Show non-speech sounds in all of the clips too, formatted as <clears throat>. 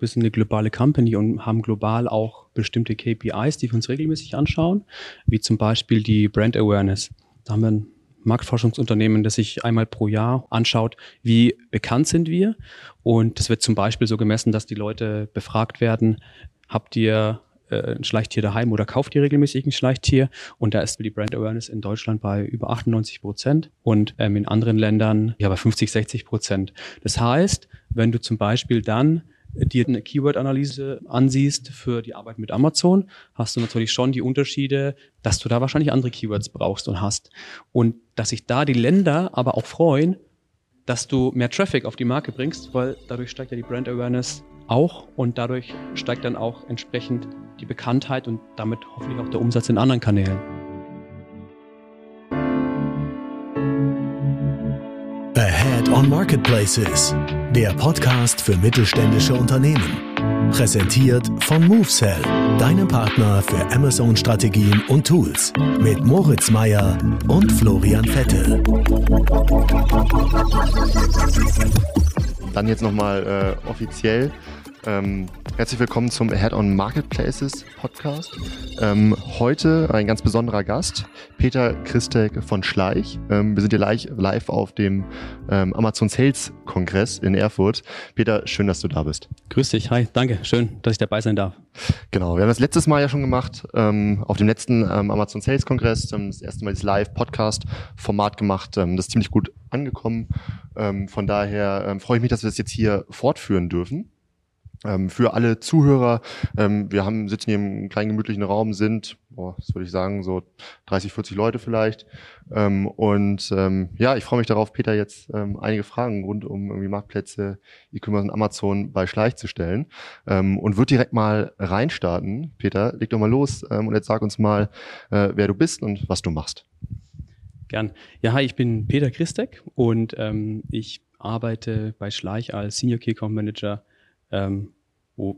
Wir sind eine globale Company und haben global auch bestimmte KPIs, die wir uns regelmäßig anschauen, wie zum Beispiel die Brand Awareness. Da haben wir ein Marktforschungsunternehmen, das sich einmal pro Jahr anschaut, wie bekannt sind wir. Und das wird zum Beispiel so gemessen, dass die Leute befragt werden, habt ihr äh, ein Schleichtier daheim oder kauft ihr regelmäßig ein Schleichtier? Und da ist die Brand Awareness in Deutschland bei über 98 Prozent und ähm, in anderen Ländern ja bei 50, 60 Prozent. Das heißt, wenn du zum Beispiel dann dir eine Keyword-Analyse ansiehst für die Arbeit mit Amazon, hast du natürlich schon die Unterschiede, dass du da wahrscheinlich andere Keywords brauchst und hast. Und dass sich da die Länder aber auch freuen, dass du mehr Traffic auf die Marke bringst, weil dadurch steigt ja die Brand Awareness auch und dadurch steigt dann auch entsprechend die Bekanntheit und damit hoffentlich auch der Umsatz in anderen Kanälen. Ahead on Marketplaces, der Podcast für mittelständische Unternehmen. Präsentiert von MoveSell, deinem Partner für Amazon-Strategien und Tools. Mit Moritz Meyer und Florian Vettel. Dann jetzt nochmal äh, offiziell ähm, herzlich willkommen zum Head-on Marketplaces Podcast. Ähm, heute ein ganz besonderer Gast, Peter Christek von Schleich. Ähm, wir sind hier live, auf dem ähm, Amazon Sales Kongress in Erfurt. Peter, schön, dass du da bist. Grüß dich, hi, danke, schön, dass ich dabei sein darf. Genau, wir haben das letztes Mal ja schon gemacht, ähm, auf dem letzten ähm, Amazon Sales Kongress, das erste Mal das Live-Podcast-Format gemacht. Das ist ziemlich gut angekommen. Von daher freue ich mich, dass wir das jetzt hier fortführen dürfen. Ähm, für alle Zuhörer, ähm, wir haben, sitzen hier im kleinen gemütlichen Raum, sind, boah, was würde ich sagen, so 30, 40 Leute vielleicht. Ähm, und ähm, ja, ich freue mich darauf, Peter jetzt ähm, einige Fragen rund um irgendwie Marktplätze, E-Commerce und Amazon bei Schleich zu stellen. Ähm, und wird direkt mal reinstarten. Peter, leg doch mal los und jetzt sag uns mal, äh, wer du bist und was du machst. Gern. Ja, hi, ich bin Peter Christek und ich arbeite bei Schleich als Senior Key Manager ähm,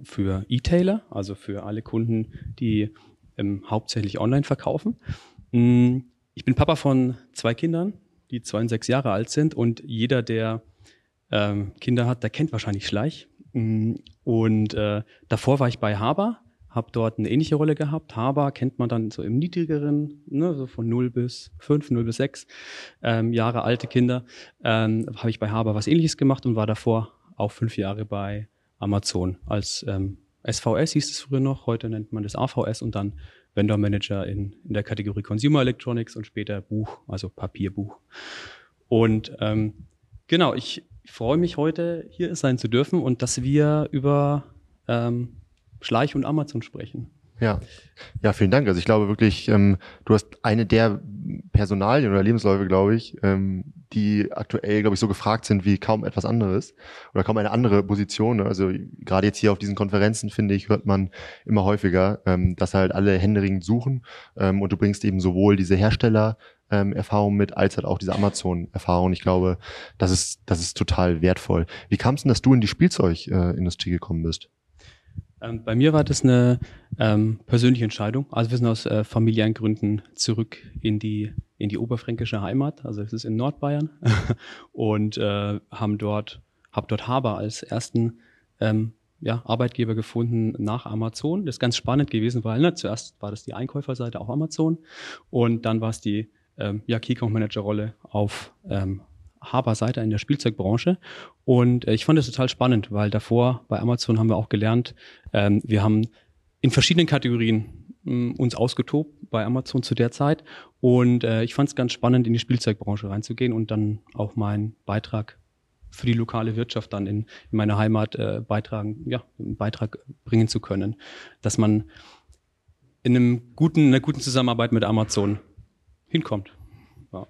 für E-Tailer, also für alle Kunden, die ähm, hauptsächlich online verkaufen. Mm, ich bin Papa von zwei Kindern, die zwei und sechs Jahre alt sind und jeder, der ähm, Kinder hat, der kennt wahrscheinlich Schleich. Mm, und äh, davor war ich bei Haber, habe dort eine ähnliche Rolle gehabt. Haber kennt man dann so im niedrigeren, ne, so von 0 bis 5, 0 bis 6 ähm, Jahre alte Kinder. Ähm, habe ich bei Haber was ähnliches gemacht und war davor auch fünf Jahre bei Amazon als ähm, SVS hieß es früher noch, heute nennt man das AVS und dann Vendor Manager in, in der Kategorie Consumer Electronics und später Buch, also Papierbuch. Und ähm, genau, ich freue mich heute hier sein zu dürfen und dass wir über ähm, Schleich und Amazon sprechen. Ja, ja, vielen Dank. Also ich glaube wirklich, ähm, du hast eine der Personalien oder Lebensläufe, glaube ich, ähm, die aktuell, glaube ich, so gefragt sind wie kaum etwas anderes oder kaum eine andere Position. Ne? Also gerade jetzt hier auf diesen Konferenzen, finde ich, hört man immer häufiger, ähm, dass halt alle händeringend suchen ähm, und du bringst eben sowohl diese Hersteller ähm, Erfahrung mit, als halt auch diese Amazon-Erfahrung. Ich glaube, das ist, das ist total wertvoll. Wie kam es denn, dass du in die Spielzeugindustrie gekommen bist? Ähm, bei mir war das eine ähm, persönliche Entscheidung. Also wir sind aus äh, familiären Gründen zurück in die in die oberfränkische Heimat. Also es ist in Nordbayern <laughs> und äh, haben dort hab dort Haber als ersten ähm, ja, Arbeitgeber gefunden nach Amazon. Das ist ganz spannend gewesen, weil ne, zuerst war das die Einkäuferseite auf Amazon und dann war es die ähm, ja, Key Account Manager Rolle auf ähm, Haber-Seite in der Spielzeugbranche. Und äh, ich fand das total spannend, weil davor bei Amazon haben wir auch gelernt, ähm, wir haben in verschiedenen Kategorien mh, uns ausgetobt bei Amazon zu der Zeit. Und äh, ich fand es ganz spannend, in die Spielzeugbranche reinzugehen und dann auch meinen Beitrag für die lokale Wirtschaft dann in, in meiner Heimat äh, beitragen, ja, einen Beitrag bringen zu können. Dass man in einem guten, in einer guten Zusammenarbeit mit Amazon hinkommt. Ja.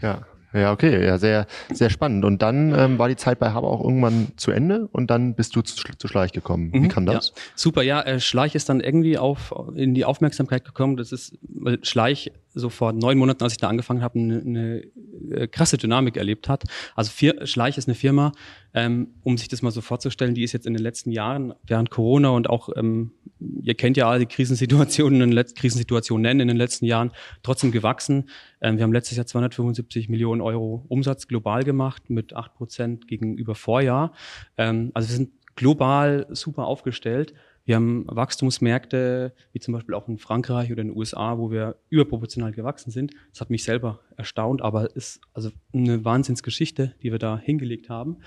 ja. Ja, okay, ja, sehr, sehr spannend. Und dann ähm, war die Zeit bei Haber auch irgendwann zu Ende und dann bist du zu, zu Schleich gekommen. Wie mhm, kam das? Ja. Super, ja, äh, Schleich ist dann irgendwie auf in die Aufmerksamkeit gekommen. Das ist, weil Schleich so vor neun Monaten, als ich da angefangen habe, eine, eine äh, krasse Dynamik erlebt hat. Also vier, Schleich ist eine Firma, ähm, um sich das mal so vorzustellen, die ist jetzt in den letzten Jahren während Corona und auch, ähm, ihr kennt ja alle die Krisensituationen, in den Krisensituationen in den letzten Jahren, trotzdem gewachsen. Ähm, wir haben letztes Jahr 275 Millionen Euro Umsatz global gemacht mit acht Prozent gegenüber Vorjahr. Ähm, also wir sind global super aufgestellt. Wir haben Wachstumsmärkte, wie zum Beispiel auch in Frankreich oder in den USA, wo wir überproportional gewachsen sind. Das hat mich selber erstaunt, aber ist also eine Wahnsinnsgeschichte, die wir da hingelegt haben.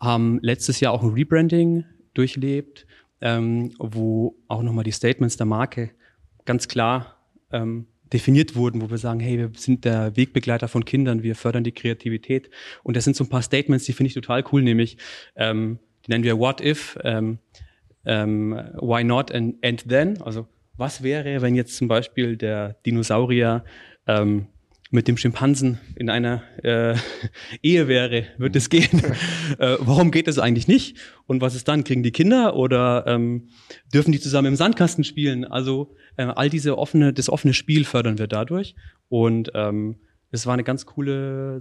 Haben letztes Jahr auch ein Rebranding durchlebt, ähm, wo auch nochmal die Statements der Marke ganz klar ähm, definiert wurden, wo wir sagen, hey, wir sind der Wegbegleiter von Kindern, wir fördern die Kreativität. Und das sind so ein paar Statements, die finde ich total cool, nämlich ähm, die nennen wir What If, ähm, ähm, Why Not and, and Then. Also was wäre, wenn jetzt zum Beispiel der Dinosaurier ähm, mit dem Schimpansen in einer äh, <laughs> Ehe wäre, wird es gehen? <laughs> äh, warum geht es eigentlich nicht? Und was ist dann? Kriegen die Kinder oder ähm, dürfen die zusammen im Sandkasten spielen? Also äh, all diese offene, das offene Spiel fördern wir dadurch. Und ähm, es war eine ganz coole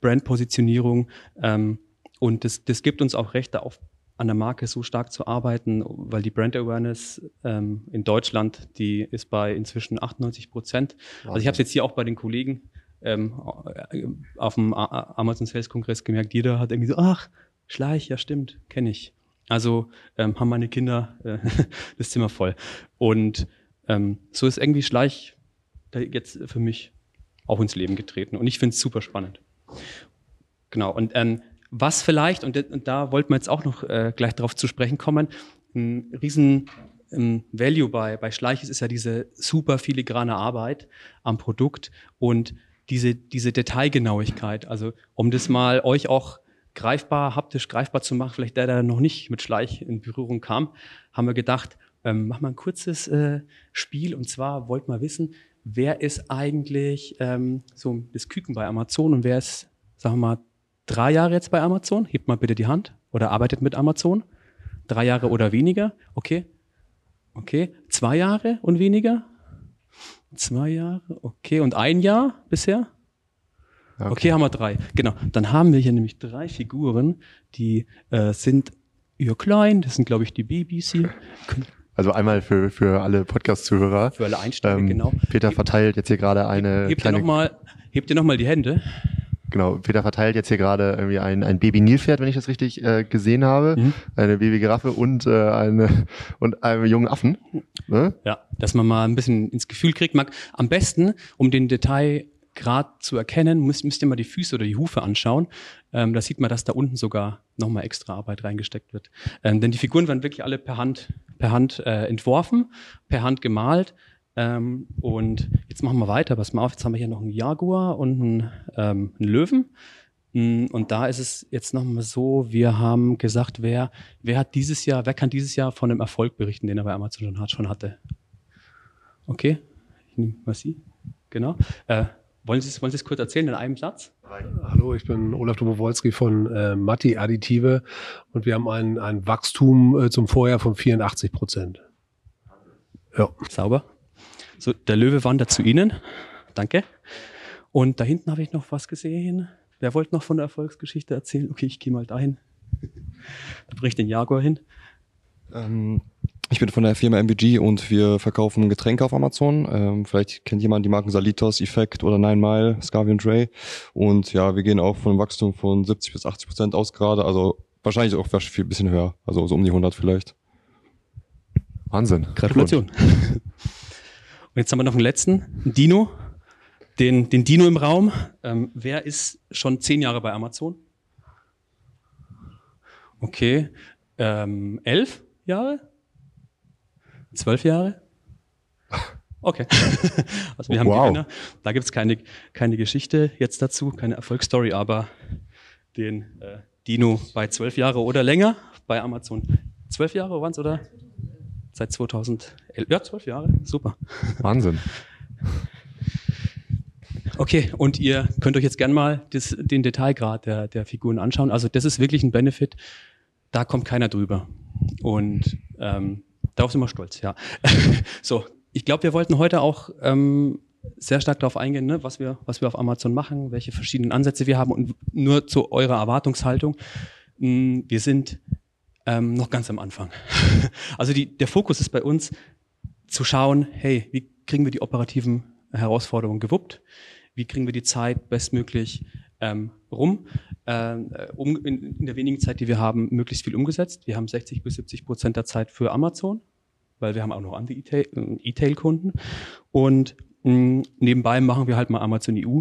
Brandpositionierung. Ähm, und das, das gibt uns auch Recht, auf an der Marke so stark zu arbeiten, weil die Brand Awareness ähm, in Deutschland, die ist bei inzwischen 98 Prozent. Also ich habe es jetzt hier auch bei den Kollegen ähm, auf dem Amazon Sales Kongress gemerkt, jeder hat irgendwie so, ach, Schleich, ja stimmt, kenne ich. Also ähm, haben meine Kinder äh, <laughs> das Zimmer voll. Und ähm, so ist irgendwie Schleich jetzt für mich auch ins Leben getreten. Und ich finde es super spannend. Genau. Und ähm, was vielleicht, und, da wollten wir jetzt auch noch äh, gleich darauf zu sprechen kommen, ein riesen ähm, Value bei, bei Schleich ist, ja diese super filigrane Arbeit am Produkt und diese, diese Detailgenauigkeit. Also um das mal euch auch greifbar, haptisch greifbar zu machen, vielleicht der, der noch nicht mit Schleich in Berührung kam, haben wir gedacht, ähm, machen wir ein kurzes äh, Spiel und zwar wollten wir wissen, wer ist eigentlich ähm, so das Küken bei Amazon und wer ist, sagen wir mal, drei Jahre jetzt bei Amazon? Hebt mal bitte die Hand. Oder arbeitet mit Amazon? Drei Jahre oder weniger? Okay. Okay. Zwei Jahre und weniger? Zwei Jahre. Okay. Und ein Jahr bisher? Okay. okay, haben wir drei. Genau. Dann haben wir hier nämlich drei Figuren, die äh, sind eher klein. Das sind, glaube ich, die Babys hier. Also einmal für, für alle Podcast-Zuhörer. Für alle Einsteiger, ähm, genau. Peter verteilt jetzt hier gerade eine. Hebt ihr nochmal noch mal die Hände. Genau, Peter verteilt jetzt hier gerade irgendwie ein, ein Baby-Nilpferd, wenn ich das richtig äh, gesehen habe, mhm. eine Baby-Giraffe und äh, eine und einen jungen Affen. Ne? Ja, dass man mal ein bisschen ins Gefühl kriegt. Mag am besten, um den Detailgrad zu erkennen, müsst, müsst ihr mal die Füße oder die Hufe anschauen. Ähm, da sieht man, dass da unten sogar nochmal extra Arbeit reingesteckt wird. Ähm, denn die Figuren werden wirklich alle per Hand, per Hand äh, entworfen, per Hand gemalt. Ähm, und jetzt machen wir weiter. Pass mal auf, jetzt haben wir hier noch einen Jaguar und einen, ähm, einen Löwen. Mm, und da ist es jetzt nochmal so, wir haben gesagt, wer, wer hat dieses Jahr, wer kann dieses Jahr von dem Erfolg berichten, den er bei Amazon schon hatte? Okay, ich nehme mal Sie. Genau. Äh, wollen Sie, es, wollen Sie es kurz erzählen in einem Satz? Hallo, ich bin Olaf Dobowolski von äh, Matti Additive und wir haben ein, ein Wachstum äh, zum Vorjahr von 84 Prozent. Ja. Sauber. So, der Löwe wandert zu Ihnen. Danke. Und da hinten habe ich noch was gesehen. Wer wollte noch von der Erfolgsgeschichte erzählen? Okay, ich gehe mal dahin. Da bricht den Jaguar hin. Ähm, ich bin von der Firma MBG und wir verkaufen Getränke auf Amazon. Ähm, vielleicht kennt jemand die Marken Salitos, Effect oder Nine Mile, Scavian Dre. Und ja, wir gehen auch von einem Wachstum von 70 bis 80 Prozent aus gerade. Also wahrscheinlich auch ein bisschen höher. Also so um die 100 vielleicht. Wahnsinn. Gratulation. Und jetzt haben wir noch einen letzten, einen Dino. Den, den Dino im Raum. Ähm, wer ist schon zehn Jahre bei Amazon? Okay. Ähm, elf Jahre? Zwölf Jahre? <laughs> Okay. <laughs> also wir haben wow. Gewinner. Da gibt's keine, keine Geschichte jetzt dazu, keine Erfolgsstory, aber den äh, Dino bei zwölf Jahre oder länger bei Amazon. Zwölf Jahre waren's oder? Seit 2011. Ja, zwölf Jahre. Super. Wahnsinn. Okay, und ihr könnt euch jetzt gern mal das, den Detailgrad der, der Figuren anschauen. Also das ist wirklich ein Benefit, da kommt keiner drüber. Und ähm, darauf sind wir stolz, ja. <laughs> so, ich glaube, wir wollten heute auch ähm, sehr stark darauf eingehen, ne, was, wir, was wir auf Amazon machen, welche verschiedenen Ansätze wir haben und nur zu eurer Erwartungshaltung. Hm, wir sind ähm, noch ganz am Anfang. <laughs> also die, der Fokus ist bei uns zu schauen, hey, wie kriegen wir die operativen Herausforderungen gewuppt? Wie kriegen wir die Zeit bestmöglich ähm, rum, äh, um in, in der wenigen Zeit, die wir haben, möglichst viel umgesetzt. Wir haben 60 bis 70 Prozent der Zeit für Amazon, weil wir haben auch noch andere äh, E-Tail-Kunden. Und mh, nebenbei machen wir halt mal Amazon EU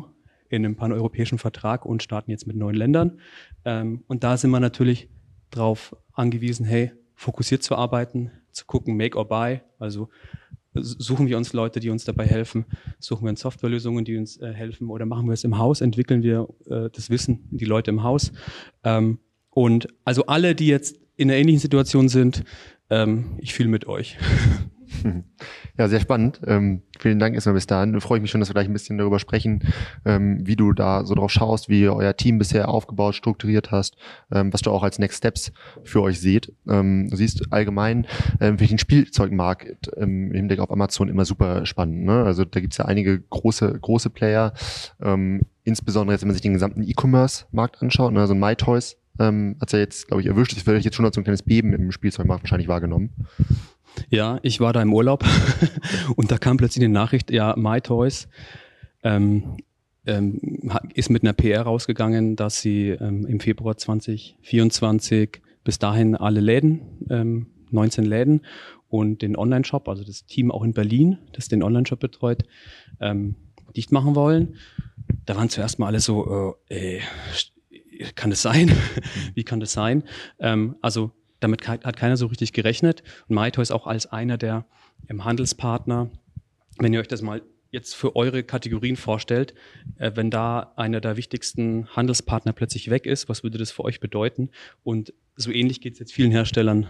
in einem paneuropäischen Vertrag und starten jetzt mit neuen Ländern. Ähm, und da sind wir natürlich darauf angewiesen, hey, fokussiert zu arbeiten, zu gucken, make or buy, also suchen wir uns Leute, die uns dabei helfen, suchen wir uns Softwarelösungen, die uns äh, helfen oder machen wir es im Haus, entwickeln wir äh, das Wissen, die Leute im Haus. Ähm, und also alle, die jetzt in einer ähnlichen Situation sind, ähm, ich fühle mit euch. <laughs> Ja, sehr spannend. Ähm, vielen Dank erstmal bis dahin. Freue ich mich schon, dass wir gleich ein bisschen darüber sprechen, ähm, wie du da so drauf schaust, wie ihr euer Team bisher aufgebaut, strukturiert hast, ähm, was du auch als Next Steps für euch seht. Ähm, siehst allgemein ähm, für den Spielzeugmarkt ähm, im Hinblick auf Amazon immer super spannend. Ne? Also da gibt's ja einige große, große Player, ähm, insbesondere jetzt, wenn man sich den gesamten E-Commerce-Markt anschaut, ne? also MyToys ähm, hat ja jetzt, glaube ich, erwischt. Das werde jetzt schon als so ein kleines Beben im Spielzeugmarkt wahrscheinlich wahrgenommen. Ja, ich war da im Urlaub <laughs> und da kam plötzlich eine Nachricht, ja, MyToys ähm, ähm, ist mit einer PR rausgegangen, dass sie ähm, im Februar 2024 bis dahin alle Läden, ähm, 19 Läden und den Online-Shop, also das Team auch in Berlin, das den Online-Shop betreut, ähm, dicht machen wollen. Da waren zuerst mal alle so, äh, ey, kann das sein? <laughs> Wie kann das sein? Ähm, also damit hat keiner so richtig gerechnet. Und Maito ist auch als einer der ähm, Handelspartner, wenn ihr euch das mal jetzt für eure Kategorien vorstellt, äh, wenn da einer der wichtigsten Handelspartner plötzlich weg ist, was würde das für euch bedeuten? Und so ähnlich geht es jetzt vielen Herstellern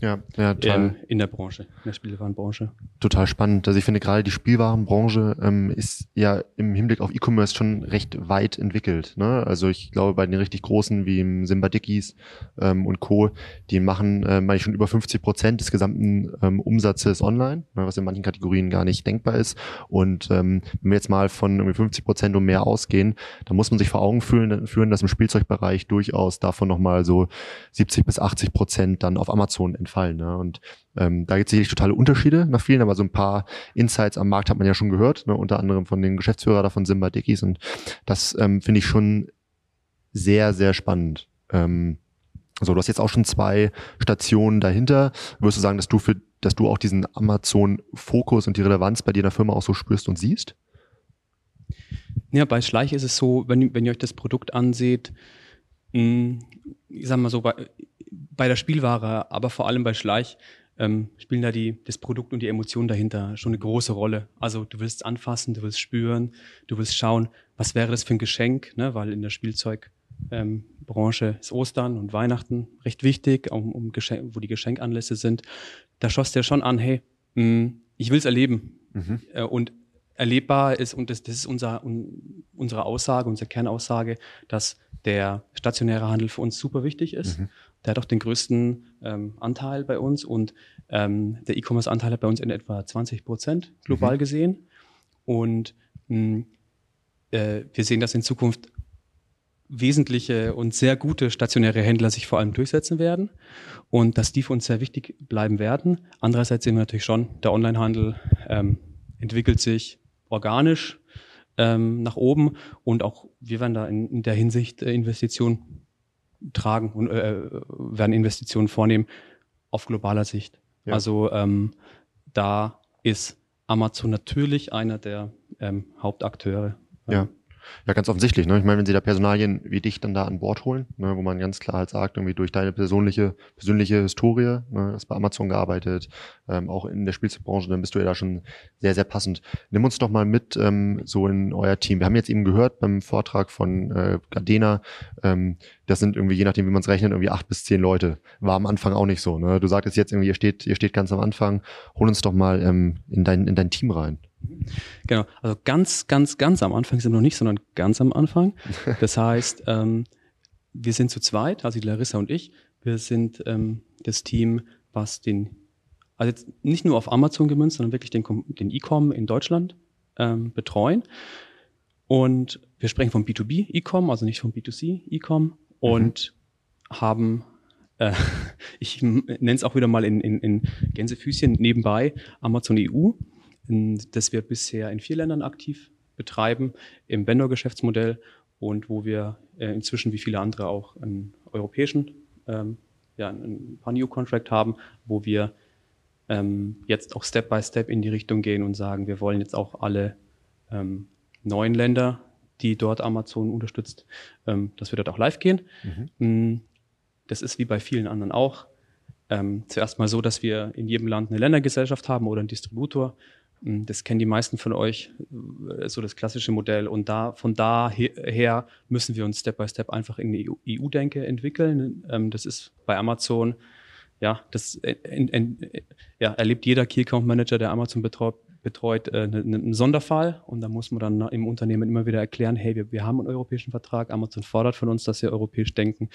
ja, ja total. in der Branche, in der Spielwarenbranche. Total spannend. Also ich finde gerade die Spielwarenbranche ähm, ist ja im Hinblick auf E-Commerce schon recht weit entwickelt. Ne? Also ich glaube bei den richtig großen wie im Simba Dickies ähm, und Co., die machen äh, meine ich schon über 50 Prozent des gesamten ähm, Umsatzes online, ne, was in manchen Kategorien gar nicht denkbar ist. Und ähm, wenn wir jetzt mal von irgendwie 50 Prozent und mehr ausgehen, dann muss man sich vor Augen führen, führen dass im Spielzeugbereich durchaus davon nochmal so 70 bis 80 Prozent dann auf Amazon entfallen Fall. Ne? Und ähm, da gibt es sicherlich totale Unterschiede nach vielen, aber so ein paar Insights am Markt hat man ja schon gehört, ne? unter anderem von den Geschäftsführer da von Simba Dickies. Und das ähm, finde ich schon sehr, sehr spannend. Ähm, so, du hast jetzt auch schon zwei Stationen dahinter. Würdest du sagen, dass du für, dass du auch diesen Amazon-Fokus und die Relevanz bei dir in der Firma auch so spürst und siehst? Ja, bei Schleich ist es so, wenn, wenn ihr euch das Produkt anseht, hm, ich sag mal so, bei, der Spielware, aber vor allem bei Schleich ähm, spielen da die, das Produkt und die Emotionen dahinter schon eine große Rolle. Also du willst anfassen, du willst spüren, du willst schauen, was wäre das für ein Geschenk, ne? weil in der Spielzeugbranche ähm, ist Ostern und Weihnachten recht wichtig, um, um Geschenk, wo die Geschenkanlässe sind. Da schoss der schon an, hey, mh, mm, ich will es erleben. Mhm. Äh, und erlebbar ist, und das, das ist unser, un, unsere Aussage, unsere Kernaussage, dass der stationäre Handel für uns super wichtig ist. Mhm. Der hat auch den größten ähm, Anteil bei uns und ähm, der E-Commerce-Anteil hat bei uns in etwa 20 Prozent global mhm. gesehen. Und mh, äh, wir sehen, dass in Zukunft wesentliche und sehr gute stationäre Händler sich vor allem durchsetzen werden und dass die für uns sehr wichtig bleiben werden. Andererseits sehen wir natürlich schon, der Onlinehandel ähm, entwickelt sich organisch ähm, nach oben und auch wir werden da in, in der Hinsicht äh, Investitionen tragen und äh, werden Investitionen vornehmen auf globaler Sicht. Ja. Also ähm, da ist Amazon natürlich einer der ähm, Hauptakteure. Ja. Ja, ganz offensichtlich. Ne? Ich meine, wenn sie da Personalien wie dich dann da an Bord holen, ne, wo man ganz klar halt sagt, irgendwie durch deine persönliche, persönliche Historie, ne, hast bei Amazon gearbeitet, ähm, auch in der Spielzeugbranche, dann bist du ja da schon sehr, sehr passend. Nimm uns doch mal mit ähm, so in euer Team. Wir haben jetzt eben gehört beim Vortrag von äh, Gardena, ähm, das sind irgendwie, je nachdem, wie man es rechnet, irgendwie acht bis zehn Leute. War am Anfang auch nicht so. Ne? Du sagtest jetzt irgendwie, ihr steht, ihr steht ganz am Anfang. Hol uns doch mal ähm, in, dein, in dein Team rein. Genau, also ganz, ganz, ganz am Anfang sind wir noch nicht, sondern ganz am Anfang. <laughs> Das heißt, ähm, wir sind zu zweit, also die Larissa und ich. Wir sind ähm, das Team, was den, also jetzt nicht nur auf Amazon gemünzt, sondern wirklich den, den E-Com in Deutschland ähm, betreuen. Und wir sprechen vom B2B E-Com, also nicht vom B2C E-Com und mhm. haben äh, <laughs> ich nenne es auch wieder mal in, in, in Gänsefüßchen nebenbei Amazon EU das wir bisher in vier Ländern aktiv betreiben im Vendor-Geschäftsmodell und wo wir äh, inzwischen wie viele andere auch einen europäischen, ähm, ja, ein paar New Contract haben, wo wir ähm, jetzt auch Step by Step in die Richtung gehen und sagen, wir wollen jetzt auch alle ähm, neuen Länder, die dort Amazon unterstützt, ähm, dass wir dort auch live gehen. Mhm. Mm, das ist wie bei vielen anderen auch. Ähm, zuerst mal so, dass wir in jedem Land eine Ländergesellschaft haben oder einen Distributor. Mm, das kennen die meisten von euch, äh, so das klassische Modell. Und da, von daher müssen wir uns Step by Step einfach in die EU-Denke entwickeln. Ähm, das ist bei Amazon, ja, das in, in, ja, erlebt jeder Key Account Manager, der Amazon betreut, betreut äh, einen Sonderfall und da muss man dann im Unternehmen immer wieder erklären, hey, wir, wir haben einen europäischen Vertrag, Amazon fordert von uns, dass wir europäisch denken.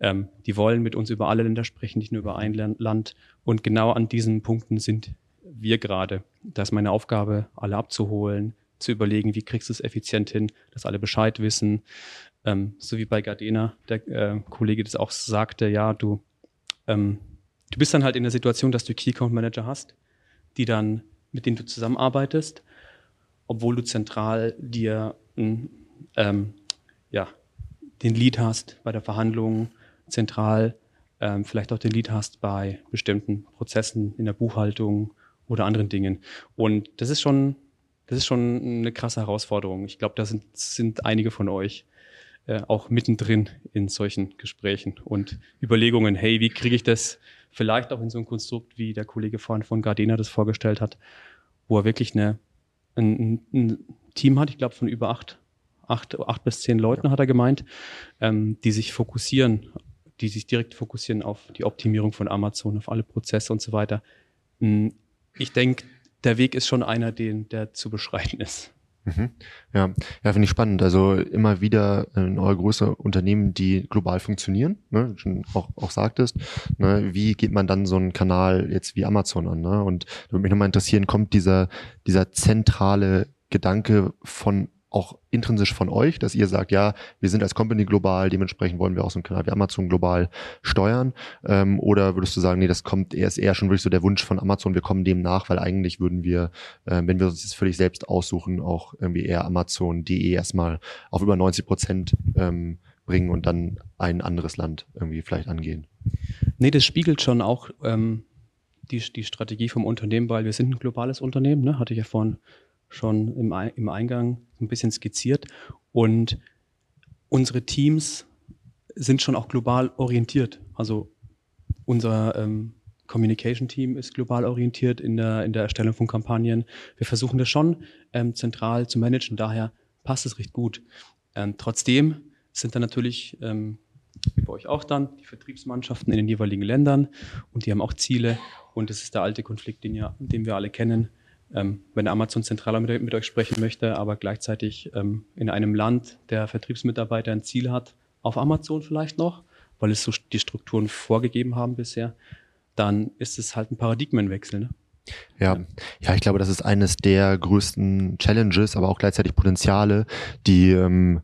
Ähm, die wollen mit uns über alle Länder sprechen, nicht nur über ein Land. Und genau an diesen Punkten sind wir gerade. Da ist meine Aufgabe, alle abzuholen, zu überlegen, wie kriegst du es effizient hin, dass alle Bescheid wissen. Ähm, so wie bei Gardena, der äh, Kollege das auch sagte, ja, du, ähm, du bist dann halt in der Situation, dass du Key Account Manager hast, die dann, mit denen du zusammenarbeitest, obwohl du zentral dir ähm, ja, den Lead hast bei der Verhandlung, zentral ähm, vielleicht auch den Lead hast bei bestimmten Prozessen in der Buchhaltung oder anderen Dingen. Und das ist schon, das ist schon eine krasse Herausforderung. Ich glaube, da sind, sind einige von euch äh, auch mittendrin in solchen Gesprächen und Überlegungen, hey, wie kriege ich das vielleicht auch in so ein Konstrukt, wie der Kollege vorhin von Gardena das vorgestellt hat, wo er wirklich eine, ein, ein Team hat, ich glaube von über acht, acht, acht bis zehn Leuten, hat er gemeint, ähm, die sich fokussieren die sich direkt fokussieren auf die Optimierung von Amazon, auf alle Prozesse und so weiter. Ich denke, der Weg ist schon einer, den, der zu beschreiten ist. Mhm. Ja, ja finde ich spannend. Also immer wieder äh, neue größere Unternehmen, die global funktionieren, ne, schon auch, auch sagtest. Ne, wie geht man dann so einen Kanal jetzt wie Amazon an? Ne? Und würde mich nochmal interessieren, kommt dieser, dieser zentrale Gedanke von auch intrinsisch von euch, dass ihr sagt, ja, wir sind als Company global, dementsprechend wollen wir auch so einen Kanal wie Amazon global steuern? Ähm, oder würdest du sagen, nee, das kommt eher, ist eher schon wirklich so der Wunsch von Amazon, wir kommen dem nach, weil eigentlich würden wir, äh, wenn wir uns das völlig selbst aussuchen, auch irgendwie eher Amazon.de erstmal auf über 90 Prozent ähm, bringen und dann ein anderes Land irgendwie vielleicht angehen? Nee, das spiegelt schon auch ähm, die, die Strategie vom Unternehmen, weil wir sind ein globales Unternehmen, ne? hatte ich ja vorhin schon im, im Eingang ein bisschen skizziert. Und unsere Teams sind schon auch global orientiert. Also unser ähm, Communication-Team ist global orientiert in der, in der Erstellung von Kampagnen. Wir versuchen das schon ähm, zentral zu managen, daher passt es recht gut. Ähm, trotzdem sind da natürlich, ähm, wie bei euch auch dann, die Vertriebsmannschaften in den jeweiligen Ländern und die haben auch Ziele und das ist der alte Konflikt, den, ja, den wir alle kennen ähm, wenn Amazon zentraler mit, mit, euch sprechen möchte, aber gleichzeitig ähm, in einem Land der Vertriebsmitarbeiter ein Ziel hat, auf Amazon vielleicht noch, weil es so die Strukturen vorgegeben haben bisher, dann ist es halt ein Paradigmenwechsel. Ne? Ja, ja, ich glaube, das ist eines der größten Challenges, aber auch gleichzeitig Potenziale, die ähm,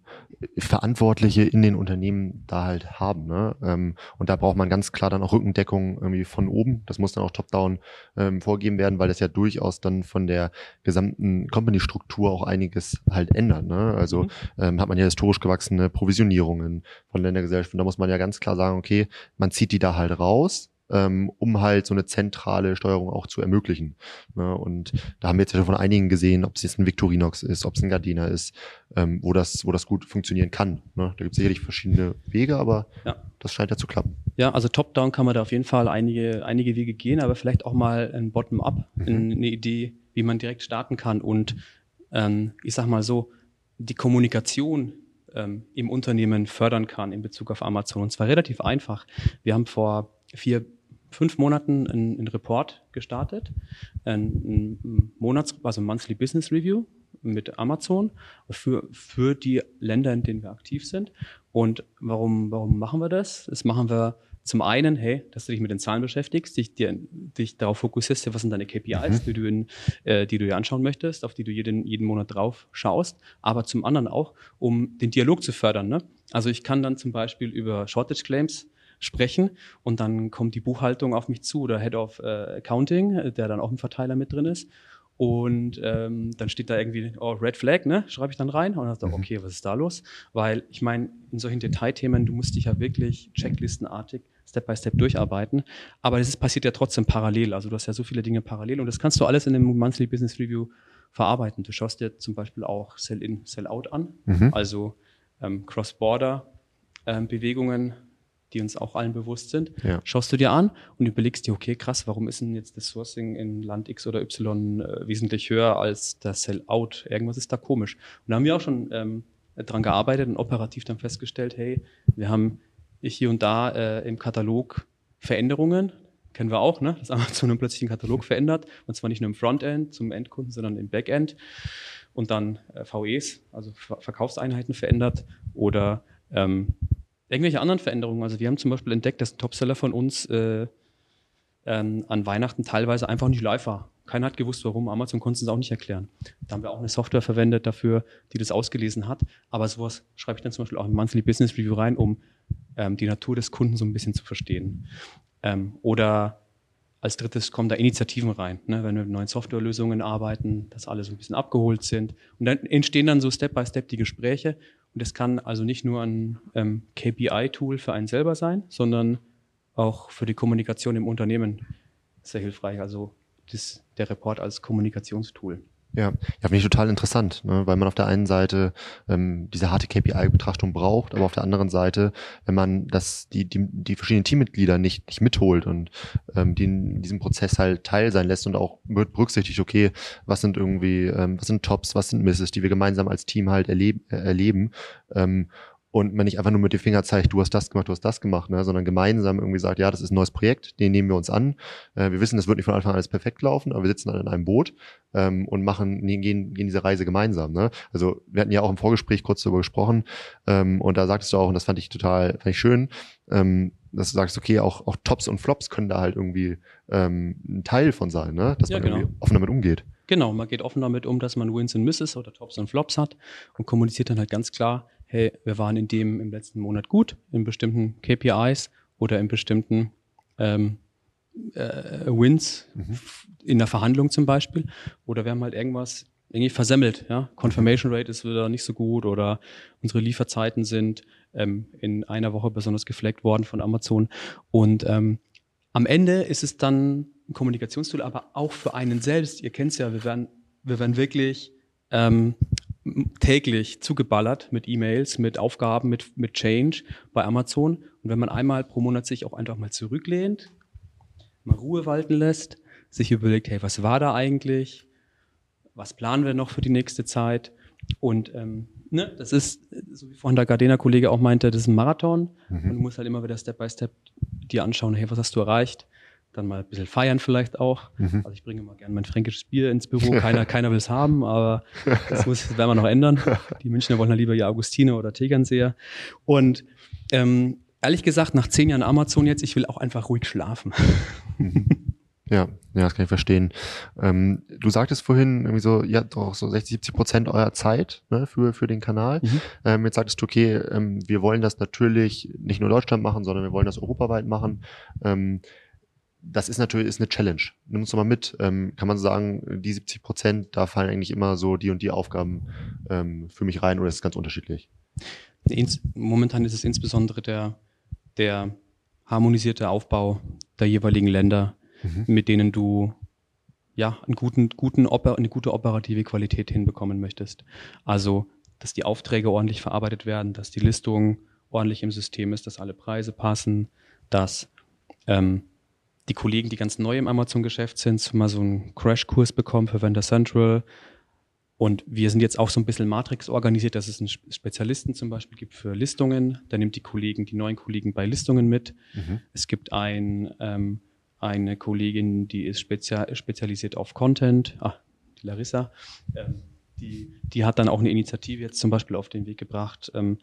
Verantwortliche in den Unternehmen da halt haben. Ne? Ähm, und da braucht man ganz klar dann auch Rückendeckung irgendwie von oben. Das muss dann auch top-down ähm, vorgeben werden, weil das ja durchaus dann von der gesamten Company-Struktur auch einiges halt ändert. Ne? Also mhm. ähm, hat man ja historisch gewachsene Provisionierungen von Ländergesellschaften. Da muss man ja ganz klar sagen, okay, man zieht die da halt raus ähm, um halt so eine zentrale Steuerung auch zu ermöglichen. Ne? Und da haben wir jetzt ja schon von einigen gesehen, ob es jetzt ein Victorinox ist, ob es ein Gardena ist, ähm, wo das, wo das gut funktionieren kann. Ne? Da gibt es sicherlich verschiedene Wege, aber ja. das scheint ja zu klappen. Ja, also top-down kann man da auf jeden Fall einige, einige Wege gehen, aber vielleicht auch mal ein Bottom-up, mhm. eine Idee, wie man direkt starten kann. Und ähm, ich sag mal so, die Kommunikation ähm, im Unternehmen fördern kann in Bezug auf Amazon. Und zwar relativ einfach. Wir haben vor vier fünf Monaten ein, ein Report gestartet, ein, ein Monats, also Monthly Business Review mit Amazon für, für die Länder, in denen wir aktiv sind. Und warum, warum machen wir das? Das machen wir zum einen, hey, dass du dich mit den Zahlen beschäftigst, dich, dir, dich darauf fokussierst, was sind deine KPIs, mhm. die, du in, äh, die du dir anschauen möchtest, auf die du jeden, jeden Monat drauf schaust, aber zum anderen auch, um den Dialog zu fördern. Ne? Also ich kann dann zum Beispiel über Shortage Claims sprechen und dann kommt die Buchhaltung auf mich zu oder Head of äh, Accounting, äh, der dann auch im Verteiler mit drin ist Und ähm, dann steht da irgendwie, oh, Red Flag, ne? Schreibe ich dann rein und dann dachte, Mhm. okay, was ist da los? Weil ich meine, in solchen Detailthemen, du musst dich ja wirklich checklistenartig Step by Step durcharbeiten. Aber das ist, passiert ja trotzdem parallel. Also du hast ja so viele Dinge parallel und das kannst du alles in dem Monthly Business Review verarbeiten. Du schaust dir zum Beispiel auch Sell-in, Sell-out an, Mhm. also ähm, Cross-Border-Bewegungen, die uns auch allen bewusst sind. Ja. Schaust du dir an und überlegst dir, okay, krass, warum ist denn jetzt das Sourcing in Land X oder Y äh, wesentlich höher als das Sell-out? Irgendwas ist da komisch. Und da haben wir auch schon ähm, dran gearbeitet und operativ dann festgestellt, hey, wir haben hier und da äh, im Katalog Veränderungen, kennen wir auch, ne? dass Amazon dann plötzlich den Katalog verändert, und zwar nicht nur im Frontend zum Endkunden, sondern im Backend und dann äh, VEs, also Ver Verkaufseinheiten verändert oder ähm, irgendwelche anderen Veränderungen. Also wir haben zum Beispiel entdeckt, dass ein Topseller von uns äh, ähm, an Weihnachten teilweise einfach nicht live war. Keiner hat gewusst, warum. Amazon konnte es auch nicht erklären. Da haben wir auch eine Software verwendet dafür, die das ausgelesen hat. Aber sowas schreibe ich dann zum Beispiel auch im Monthly Business Review rein, um ähm, die Natur des Kunden so ein bisschen zu verstehen. Ähm, oder als drittes kommen da Initiativen rein, ne, wenn wir mit neuen Softwarelösungen arbeiten, dass alle so ein bisschen abgeholt sind. Und dann entstehen dann so Step by Step die Gespräche. Und das kann also nicht nur ein ähm, KPI-Tool für einen selber sein, sondern auch für die Kommunikation im Unternehmen sehr hilfreich. Also das, der Report als Kommunikationstool. Ja, ja finde ich total interessant, ne? weil man auf der einen Seite ähm, diese harte KPI-Betrachtung braucht, aber auf der anderen Seite, wenn man das, die, die, die verschiedenen Teammitglieder nicht, nicht mitholt und ähm, die in diesem Prozess halt Teil sein lässt und auch wird berücksichtigt, okay, was sind irgendwie, ähm, was sind Tops, was sind Misses, die wir gemeinsam als Team halt erleben, äh, erleben ähm, und man nicht einfach nur mit dem Finger zeigt, du hast das gemacht, du hast das gemacht, ne, sondern gemeinsam irgendwie sagt, ja, das ist ein neues Projekt, den nehmen wir uns an. Äh, wir wissen, das wird nicht von Anfang an alles perfekt laufen, aber wir sitzen dann in einem Boot ähm, und machen, gehen, gehen diese Reise gemeinsam. Ne? Also wir hatten ja auch im Vorgespräch kurz darüber gesprochen ähm, und da sagtest du auch, und das fand ich total, fand ich schön, ähm, dass du sagst, okay, auch, auch Tops und Flops können da halt irgendwie ähm, ein Teil von sein, ne? dass Ja, man genau. offen damit umgeht. Genau, man geht offen damit um, dass man Wins und Misses oder Tops und Flops hat und kommuniziert dann halt ganz klar, hey, wir waren in dem im letzten Monat gut, in bestimmten KPIs oder in bestimmten ähm, äh, Wins in der Verhandlung zum Beispiel. Oder wir haben halt irgendwas irgendwie versemmelt. Ja? Confirmation Rate ist wieder nicht so gut oder unsere Lieferzeiten sind ähm, in einer Woche besonders gefleckt worden von Amazon. Und ähm, am Ende ist es dann ein Kommunikationstool, aber auch für einen selbst. Ihr kennt es ja, wir werden, wir werden wirklich ähm, täglich zugeballert mit E-Mails, mit Aufgaben, mit, mit Change bei Amazon. Und wenn man einmal pro Monat sich auch einfach mal zurücklehnt, mal Ruhe walten lässt, sich überlegt, hey, was war da eigentlich? Was planen wir noch für die nächste Zeit? Und ähm, ne, das ist, so wie vorhin der Gardena-Kollege auch meinte, das ist ein Marathon. Und du musst halt immer wieder Step by Step dir anschauen, hey, was hast du erreicht? Dann mal ein bisschen feiern vielleicht auch. Also ich bringe mal gerne mein fränkisches Bier ins Büro. <laughs> Keiner, keiner will es haben, aber das muss, werden wir noch ändern. <laughs> Die Münchner wollen ja lieber ihr Augustiner oder Tegernseher. Und ähm, ehrlich gesagt, nach zehn Jahren Amazon jetzt, ich will auch einfach ruhig schlafen. Ja, ja, das kann ich verstehen. Ähm, du sagtest vorhin irgendwie so, habt doch so 60, 70 Prozent eurer Zeit ne, für, für den Kanal. Mhm. Ähm, jetzt sagtest du, okay, ähm, wir wollen das natürlich nicht nur Deutschland machen, sondern wir wollen das europaweit machen. Ähm, das ist natürlich ist eine Challenge. Nimm uns doch mal mit. Ähm, kann man sagen, die 70 Prozent, da fallen eigentlich immer so die und die Aufgaben ähm, für mich rein oder ist es ganz unterschiedlich? Momentan ist es insbesondere der, der harmonisierte Aufbau der jeweiligen Länder, mit denen du ja einen guten, guten eine gute operative Qualität hinbekommen möchtest. Also, dass die Aufträge ordentlich verarbeitet werden, dass die Listung ordentlich im System ist, dass alle Preise passen, dass ähm, die Kollegen, die ganz neu im Amazon-Geschäft sind, mal so einen Crashkurs bekommen für Vendor Central. Und wir sind jetzt auch so ein bisschen Matrix organisiert, dass es einen Spe- Spezialisten zum Beispiel gibt für Listungen. Der nimmt die Kollegen, die neuen Kollegen bei Listungen mit. Es gibt ein, ähm, eine Kollegin, die ist spezia spezialisiert auf Content. Ah, die Larissa. Ähm, die, die hat dann auch eine Initiative jetzt zum Beispiel auf den Weg gebracht, ähm,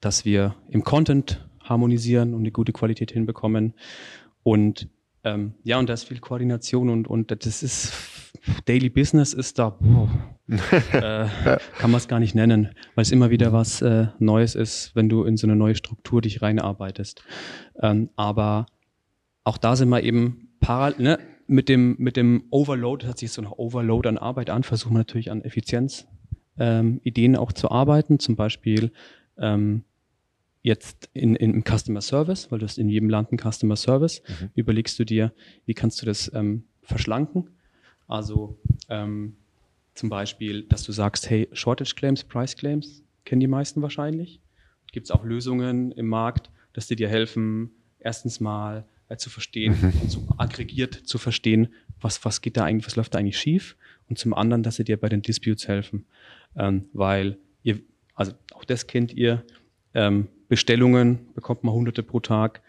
dass wir im Content harmonisieren und eine gute Qualität hinbekommen. Und ähm, ja, und da ist viel Koordination und, und das ist Daily Business ist da, boah, <laughs> äh, kann man es gar nicht nennen, weil es immer wieder was äh, Neues ist, wenn du in so eine neue Struktur dich reinarbeitest. Ähm, aber auch da sind wir eben parallel, ne? mit dem, mit dem Overload, hat sich so nach Overload an Arbeit an, versuchen wir natürlich an Effizienz ähm, Ideen auch zu arbeiten, zum Beispiel ähm, jetzt in, in, im Customer Service, weil du hast in jedem Land einen Customer Service, mhm. überlegst du dir, wie kannst du das ähm, verschlanken? Also ähm, zum Beispiel, dass du sagst, hey, Shortage Claims, Price Claims, kennen die meisten wahrscheinlich. Gibt es auch Lösungen im Markt, dass die dir helfen, erstens mal äh, zu verstehen mhm. <laughs> und so aggregiert zu verstehen, was, was geht da eigentlich, was läuft da eigentlich schief und zum anderen, dass sie dir bei den Disputes helfen, ähm, weil ihr, also auch das kennt ihr, ähm, Bestellungen bekommt man hunderte pro Tag,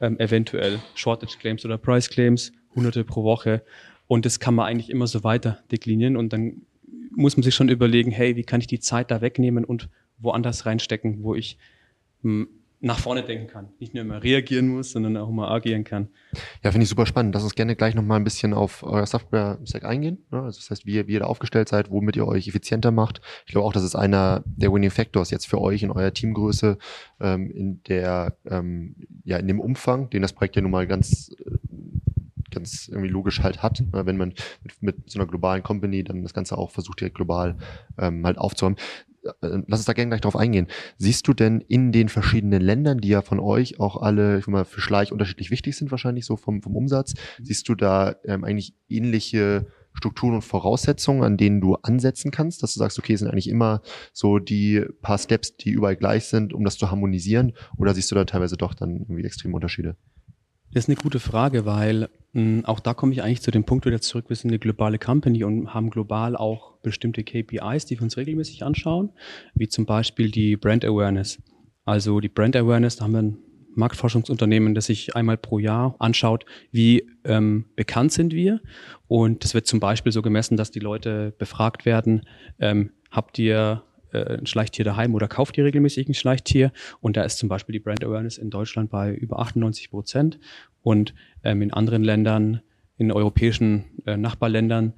ähm, eventuell Shortage Claims oder Price Claims, hunderte pro Woche. Und das kann man eigentlich immer so weiter deklinieren. Und dann muss man sich schon überlegen, hey, wie kann ich die Zeit da wegnehmen und woanders reinstecken, wo ich hm, nach vorne denken kann. Nicht nur immer reagieren muss, sondern auch mal agieren kann. Ja, finde ich super spannend. Lass uns gerne gleich nochmal ein bisschen auf euer Software-Stack eingehen. Ne? Also das heißt, wie, wie ihr da aufgestellt seid, womit ihr euch effizienter macht. Ich glaube auch, das ist einer der Winning Factors jetzt für euch in eurer Teamgröße, ähm, in der, ähm, ja, in dem Umfang, den das Projekt ja nun mal ganz ganz irgendwie logisch halt hat, ne? wenn man mit, mit so einer globalen Company dann das Ganze auch versucht, direkt global ähm, halt aufzuräumen. Äh, lass uns da gerne gleich drauf eingehen. Siehst du denn in den verschiedenen Ländern, die ja von euch auch alle, ich mal, für Schleich unterschiedlich wichtig sind, wahrscheinlich so vom, vom Umsatz, mhm. siehst du da ähm, eigentlich ähnliche Strukturen und Voraussetzungen, an denen du ansetzen kannst, dass du sagst, okay, sind eigentlich immer so die paar Steps, die überall gleich sind, um das zu harmonisieren, oder siehst du da teilweise doch dann irgendwie extreme Unterschiede? Das ist eine gute Frage, weil mh, hm, auch da komme ich eigentlich zu dem Punkt wieder zurück. Wir sind eine globale Company und haben global auch bestimmte KPIs, die wir uns regelmäßig anschauen, wie zum Beispiel die Brand Awareness. Also die Brand Awareness, da haben wir ein Marktforschungsunternehmen, das sich einmal pro Jahr anschaut, wie ähm, bekannt sind wir. Und das wird zum Beispiel so gemessen, dass die Leute befragt werden, ähm, habt ihr äh, ein Schleichtier daheim oder kauft ihr regelmäßig ein Schleichtier. Und da ist zum Beispiel die Brand Awareness in Deutschland bei über 98 Prozent und ähm, in anderen Ländern, in europäischen äh, Nachbarländern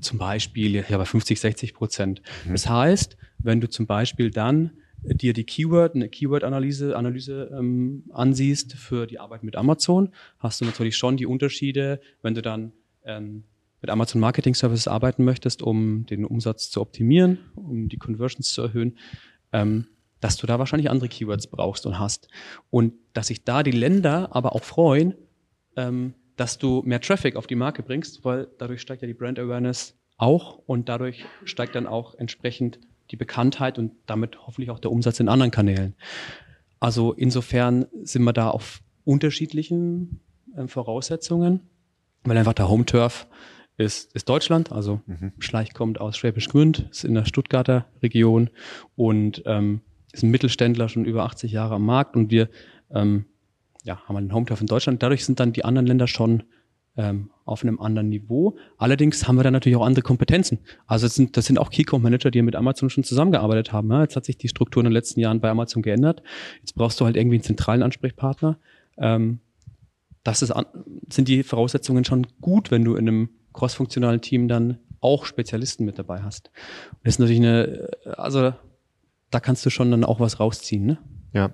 zum Beispiel ja bei 50, 60 Prozent. Mhm. Das heißt, wenn du zum Beispiel dann dir die Keyword, eine Keyword-Analyse Analyse, ähm, ansiehst für die Arbeit mit Amazon, hast du natürlich schon die Unterschiede, wenn du dann ähm, mit Amazon Marketing Services arbeiten möchtest, um den Umsatz zu optimieren, um die Conversions zu erhöhen, ähm, dass du da wahrscheinlich andere Keywords brauchst und hast. Und dass sich da die Länder aber auch freuen, ähm, dass du mehr Traffic auf die Marke bringst, weil dadurch steigt ja die Brand Awareness auch und dadurch steigt dann auch entsprechend die Bekanntheit und damit hoffentlich auch der Umsatz in anderen Kanälen. Also insofern sind wir da auf unterschiedlichen äh, Voraussetzungen, weil einfach der Home Turf ist, ist Deutschland, also mhm. Schleich kommt aus Schwäbisch Gmünd, ist in der Stuttgarter Region und ähm, ist ein Mittelständler schon über 80 Jahre am Markt und wir ähm, ja, haben einen Home-Turf in Deutschland. Dadurch sind dann die anderen Länder schon ähm, auf einem anderen Niveau. Allerdings haben wir dann natürlich auch andere Kompetenzen. Also das sind, das sind auch Key-Account-Manager, die mit Amazon schon zusammengearbeitet haben. Ja? Jetzt hat sich die Struktur in den letzten Jahren bei Amazon geändert. Jetzt brauchst du halt irgendwie einen zentralen Ansprechpartner. Ähm, das ist, sind die Voraussetzungen schon gut, wenn du in einem crossfunktionalen Team dann auch Spezialisten mit dabei hast. Und das ist natürlich eine, also da kannst du schon dann auch was rausziehen, ne? Ja,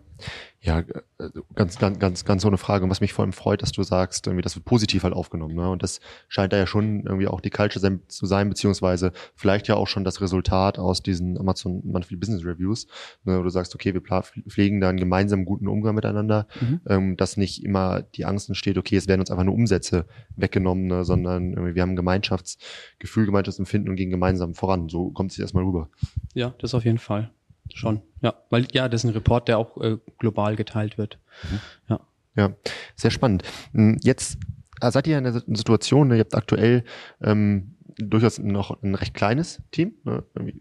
ja, äh, ganz, ganz, ganz, ganz so eine Frage. Und was mich vor allem freut, dass du sagst, irgendwie, das wird positiv halt aufgenommen. Ne? Und das scheint da ja schon irgendwie auch die Culture zu sein, beziehungsweise vielleicht ja auch schon das Resultat aus diesen Amazon Monthly Business Reviews, ne? wo du sagst, okay, wir pflegen da einen gemeinsamen guten Umgang miteinander, mhm. ähm, dass nicht immer die Angst entsteht, okay, es werden uns einfach nur Umsätze weggenommen, ne? sondern irgendwie, wir haben ein Gemeinschaftsgefühl, Gemeinschaftsempfinden und gehen gemeinsam voran. So kommt es erstmal rüber. Ja, das auf jeden Fall. Schon, ja. Weil ja, das ist ein Report, der auch äh, global geteilt wird. Mhm. Ja. Ja, sehr spannend. Hm, jetzt äh, seid ihr in einer Situation, ihr habt aktuell ähm, durchaus noch ein recht kleines Team, ne, äh,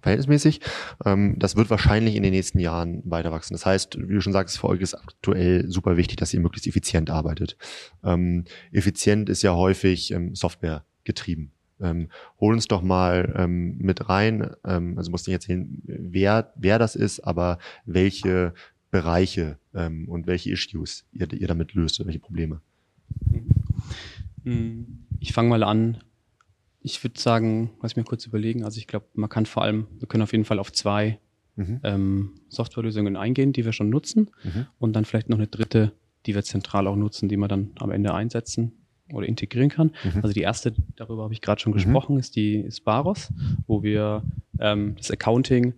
verhältnismäßig. Ähm, das wird wahrscheinlich in den nächsten Jahren weiter wachsen. Das heißt, wie du schon sagst, für euch ist aktuell super wichtig, dass ihr möglichst effizient arbeitet. Ähm, effizient ist ja häufig ähm, Software getrieben. Ähm, hol uns doch mal ähm, mit rein, ähm, also musst nicht erzählen, wer, wer das ist, aber welche Bereiche ähm, und welche Issues ihr, ihr damit löst, welche Probleme. Hm, ich fange mal an. Ich würde sagen, lass mich kurz überlegen. Also ich glaube, man kann vor allem, wir können auf jeden Fall auf zwei mhm. ähm, Softwarelösungen eingehen, die wir schon nutzen. Mhm. Und dann vielleicht noch eine dritte, die wir zentral auch nutzen, die wir dann am Ende einsetzen oder integrieren kann. Mhm. Also die erste, darüber habe ich gerade schon gesprochen, ist die ist Baros, wo wir ähm, das Accounting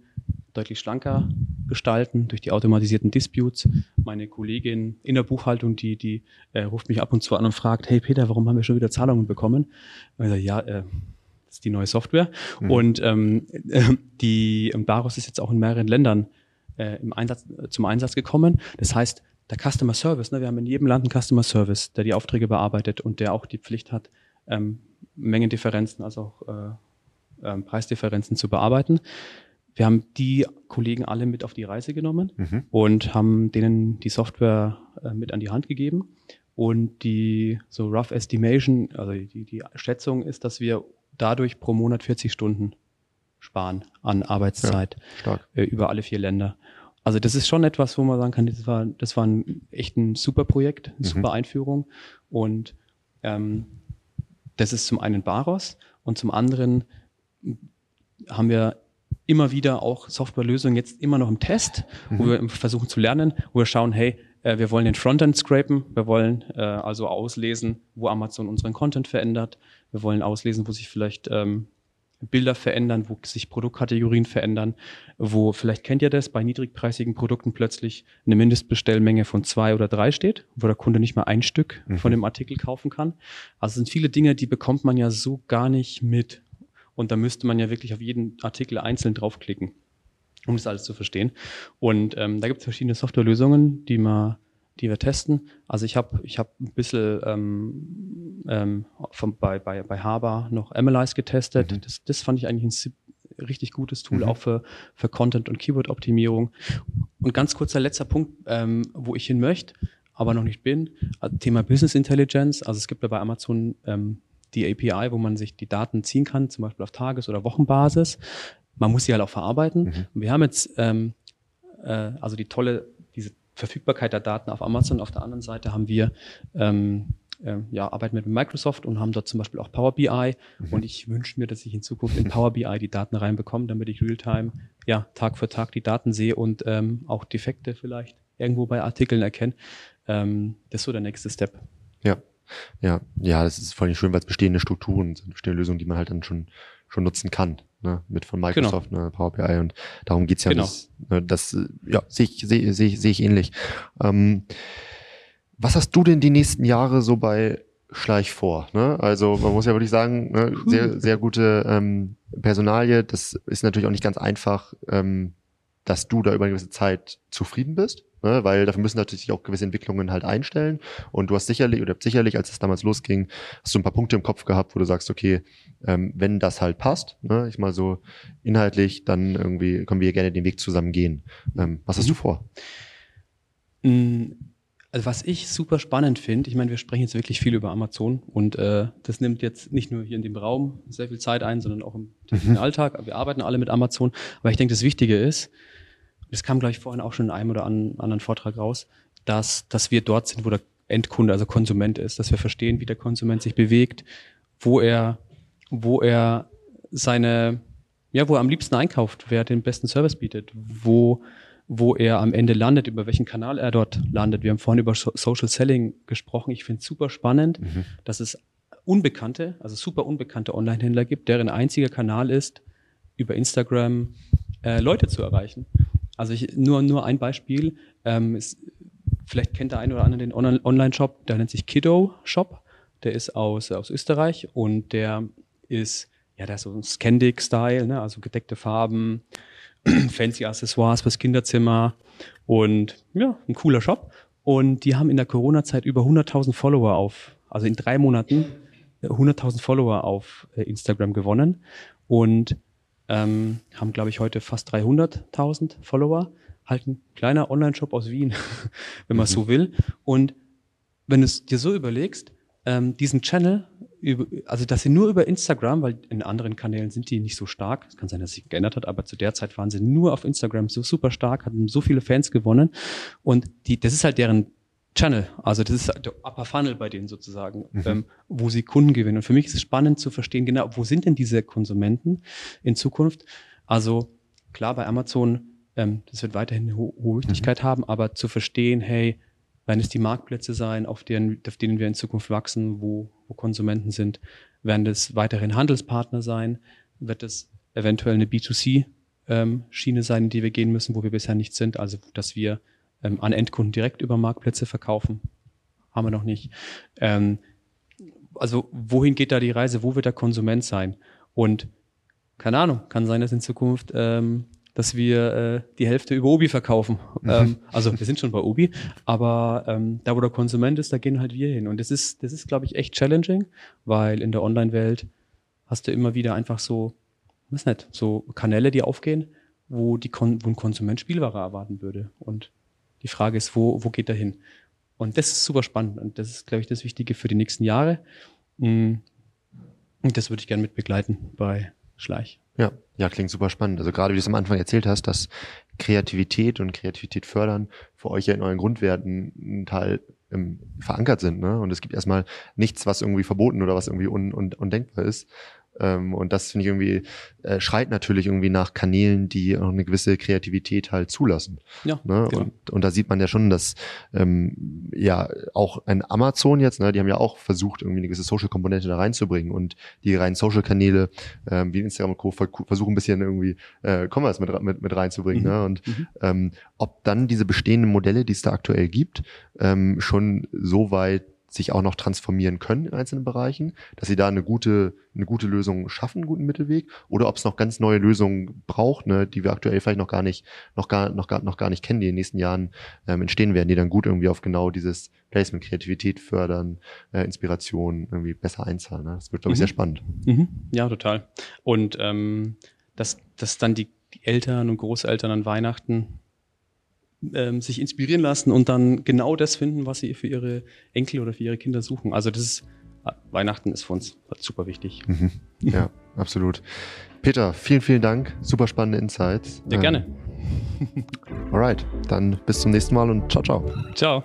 deutlich schlanker gestalten durch die automatisierten Disputes. Meine Kollegin in der Buchhaltung, die, die äh, ruft mich ab und zu an und fragt, hey Peter, warum haben wir schon wieder Zahlungen bekommen? Und ich sage, ja, äh, das ist die neue Software. Mhm. Und ähm, äh, <laughs> die Baros ist jetzt auch in mehreren Ländern äh, im Einsatz, zum Einsatz gekommen. Das heißt, der Customer Service, ne, wir haben in jedem Land einen Customer Service, der die Aufträge bearbeitet und der auch die Pflicht hat, ähm, Mengendifferenzen, also auch äh, ähm, Preisdifferenzen zu bearbeiten. Wir haben die Kollegen alle mit auf die Reise genommen Mhm. und haben denen die Software äh, mit an die Hand gegeben. Und die so rough estimation, also die, die Schätzung ist, dass wir dadurch pro Monat 40 Stunden sparen an Arbeitszeit Stark. äh, über alle vier Länder. Also das ist schon etwas, wo man sagen kann, das war, das war ein, echt ein super Projekt, eine Mhm. super Einführung. Und ähm, das ist zum einen Baros und zum anderen haben wir immer wieder auch Softwarelösungen jetzt immer noch im Test, wo wir versuchen zu lernen, wo wir schauen, hey, äh, wir wollen den Frontend scrapen, wir wollen äh, also auslesen, wo Amazon unseren Content verändert, wir wollen auslesen, wo sich vielleicht ähm, Bilder verändern, wo sich Produktkategorien verändern, wo vielleicht kennt ihr das, bei niedrigpreisigen Produkten plötzlich eine Mindestbestellmenge von zwei oder drei steht, wo der Kunde nicht mal ein Stück Mhm. von dem Artikel kaufen kann. Also es sind viele Dinge, die bekommt man ja so gar nicht mit. Und da müsste man ja wirklich auf jeden Artikel einzeln draufklicken, um das alles zu verstehen. Und ähm, da gibt es verschiedene Softwarelösungen, die wir, die wir testen. Also ich habe ich hab ein bisschen ähm, ähm, von, bei, bei, bei Haber noch Analyze getestet. Mhm. Das, das fand ich eigentlich ein richtig gutes Tool, Mhm. auch für, für Content- und Keyword-Optimierung. Und ganz kurzer letzter Punkt, ähm, wo ich hin möchte, aber noch nicht bin, also Thema Business Intelligence. Also es gibt ja bei Amazon ähm, die API, wo man sich die Daten ziehen kann, zum Beispiel auf Tages- oder Wochenbasis. Man muss sie halt auch verarbeiten. Mhm. Wir haben jetzt ähm, äh, also die tolle, Verfügbarkeit der Daten auf Amazon. Auf der anderen Seite haben wir ähm, ähm, ja, arbeiten mit Microsoft und haben dort zum Beispiel auch Power BI. Und ich wünsche mir, dass ich in Zukunft in Power BI die Daten reinbekomme, damit ich Realtime, ja, Tag für Tag die Daten sehe und ähm, auch Defekte vielleicht irgendwo bei Artikeln erkenne. Ähm, das ist so der nächste Step. Ja. Ja, ja, das ist vor allem schön, weil es bestehende Strukturen sind, bestehende Lösungen, die man halt dann schon, schon nutzen kann, ne? Mit von Microsoft, ne, Power BI und darum geht's ja Genau. das, ne, das, ja, sehe ich, sehe ich, sehe ich ähnlich. Ähm, was hast du denn die nächsten Jahre so bei Schleich vor? Ne? Also man muss ja wirklich sagen, ne, sehr, sehr gute ähm, Personalie. Das ist natürlich auch nicht ganz einfach, ähm, dass du da über eine gewisse Zeit zufrieden bist, ne? weil dafür müssen natürlich auch gewisse Entwicklungen halt einstellen. Und du hast sicherlich, oder sicherlich, als es damals losging, hast du ein paar Punkte im Kopf gehabt, wo du sagst, okay, ähm, wenn das halt passt, ne, ich mal so inhaltlich, dann irgendwie können wir gerne den Weg zusammen gehen. Ähm, was hast du vor? Mm, Also was ich super spannend finde, ich meine, wir sprechen jetzt wirklich viel über Amazon und äh, das nimmt jetzt nicht nur hier in dem Raum sehr viel Zeit ein, sondern auch im täglichen Alltag. Wir arbeiten alle mit Amazon, aber ich denke, das Wichtige ist, das kam gleich vorhin auch schon in einem oder an, anderen Vortrag raus, dass, dass wir dort sind, wo der Endkunde, also Konsument ist, dass wir verstehen, wie der Konsument sich bewegt, wo er, wo er seine, ja, wo er am liebsten einkauft, wer den besten Service bietet, wo, wo er am Ende landet, über welchen Kanal er dort landet. Wir haben vorhin über so Social Selling gesprochen. Ich finde es super spannend, Mhm. dass es unbekannte, also super unbekannte Online-Händler gibt, deren einziger Kanal ist, über Instagram äh, Leute zu erreichen. Also ich, nur, nur ein Beispiel. Ähm, ist, vielleicht kennt der eine oder andere den Online- Online-Shop, der nennt sich Kiddo Shop. Der ist aus, aus Österreich und der ist, ja, der ist so ein Scandic-Style, ne? also gedeckte Farben, <clears throat> fancy Accessoires fürs Kinderzimmer und ja, ein cooler Shop. Und die haben in der Corona-Zeit über 100.000 Follower auf, also in drei Monaten äh, 100.000 Follower auf äh, Instagram gewonnen und ähm, haben, glaube ich, heute fast 300.000 Follower. Halt ein kleiner Online-Shop aus Wien, <laughs> wenn man so will. Und wenn du es dir so überlegst, ähm, diesen Channel, also dass sie nur über Instagram, weil in anderen Kanälen sind die nicht so stark, es kann sein, dass sich geändert hat, aber zu der Zeit waren sie nur auf Instagram so super stark, hatten so viele Fans gewonnen und die, das ist halt deren Channel, also das ist der Upper Funnel bei denen sozusagen, ähm, wo sie Kunden gewinnen. Und für mich ist es spannend zu verstehen, genau, wo sind denn diese Konsumenten in Zukunft? Also klar, bei Amazon, ähm, das wird weiterhin eine ho hohe Wichtigkeit haben, aber zu verstehen, hey, Werden es die Marktplätze sein, auf denen, auf denen wir in Zukunft wachsen, wo, wo Konsumenten sind? Werden es weiterhin Handelspartner sein? Wird es eventuell eine B2C-Schiene ähm, sein, in die wir gehen müssen, wo wir bisher nicht sind? Also, dass wir ähm, an Endkunden direkt über Marktplätze verkaufen? Haben wir noch nicht. Ähm, also, wohin geht da die Reise? Wo wird der Konsument sein? Und keine Ahnung, kann sein, dass in Zukunft ähm, dass wir äh, die Hälfte über Obi verkaufen. Mhm. Ähm, also wir sind schon bei Obi, aber ähm, da, wo der Konsument ist, da gehen halt wir hin. Und das ist, das ist, glaube ich, echt challenging, weil in der Online-Welt hast du immer wieder einfach so, was nicht, so Kanäle, die aufgehen, wo, die Kon wo ein Konsument Spielware erwarten würde. Und die Frage ist, wo, wo geht er hin? Und das ist super spannend und das ist, glaube ich, das Wichtige für die nächsten Jahre. Mm. Und das würde ich gerne mit begleiten bei Schleich. Ja, ja, klingt super spannend. Also gerade wie du es am Anfang erzählt hast, dass Kreativität und Kreativität fördern für euch ja in euren Grundwerten ein Teil ähm, verankert sind. Ne? Und es gibt erstmal nichts, was irgendwie verboten oder was irgendwie un, un, undenkbar ist. Ähm, und das finde ich irgendwie, äh, schreit natürlich irgendwie nach Kanälen, die auch eine gewisse Kreativität halt zulassen. Ja. Ne? Genau. Und, und da sieht man ja schon, dass ähm, ja auch ein Amazon jetzt, ne, die haben ja auch versucht, irgendwie eine gewisse Social-Komponente da reinzubringen und die reinen Social-Kanäle ähm, wie Instagram und Co. versuchen ein bisschen irgendwie äh, Commerce mit, mit, mit reinzubringen. Mhm. Ne? Und mhm. ähm, ob dann diese bestehenden Modelle, die es da aktuell gibt, ähm, schon so weit sich auch noch transformieren können in einzelnen Bereichen, dass sie da eine gute, eine gute Lösung schaffen, einen guten Mittelweg, oder ob es noch ganz neue Lösungen braucht, ne, die wir aktuell vielleicht noch gar nicht, noch gar, noch gar, noch gar nicht kennen, die in den nächsten Jahren ähm, entstehen werden, die dann gut irgendwie auf genau dieses Placement, Kreativität fördern, äh, Inspiration irgendwie besser einzahlen. Ne? Das wird, glaube ich, mhm. sehr spannend. Mhm. Ja, total. Und ähm, dass, dass dann die, die Eltern und Großeltern an Weihnachten ähm, sich inspirieren lassen und dann genau das finden, was sie für ihre Enkel oder für ihre Kinder suchen. Also das ist ah, Weihnachten ist für uns super wichtig. Mhm. Ja, absolut. Peter, vielen, vielen Dank. Super spannende Insights. Ja, gerne. Alright, dann bis zum nächsten Mal und ciao, ciao. Ciao.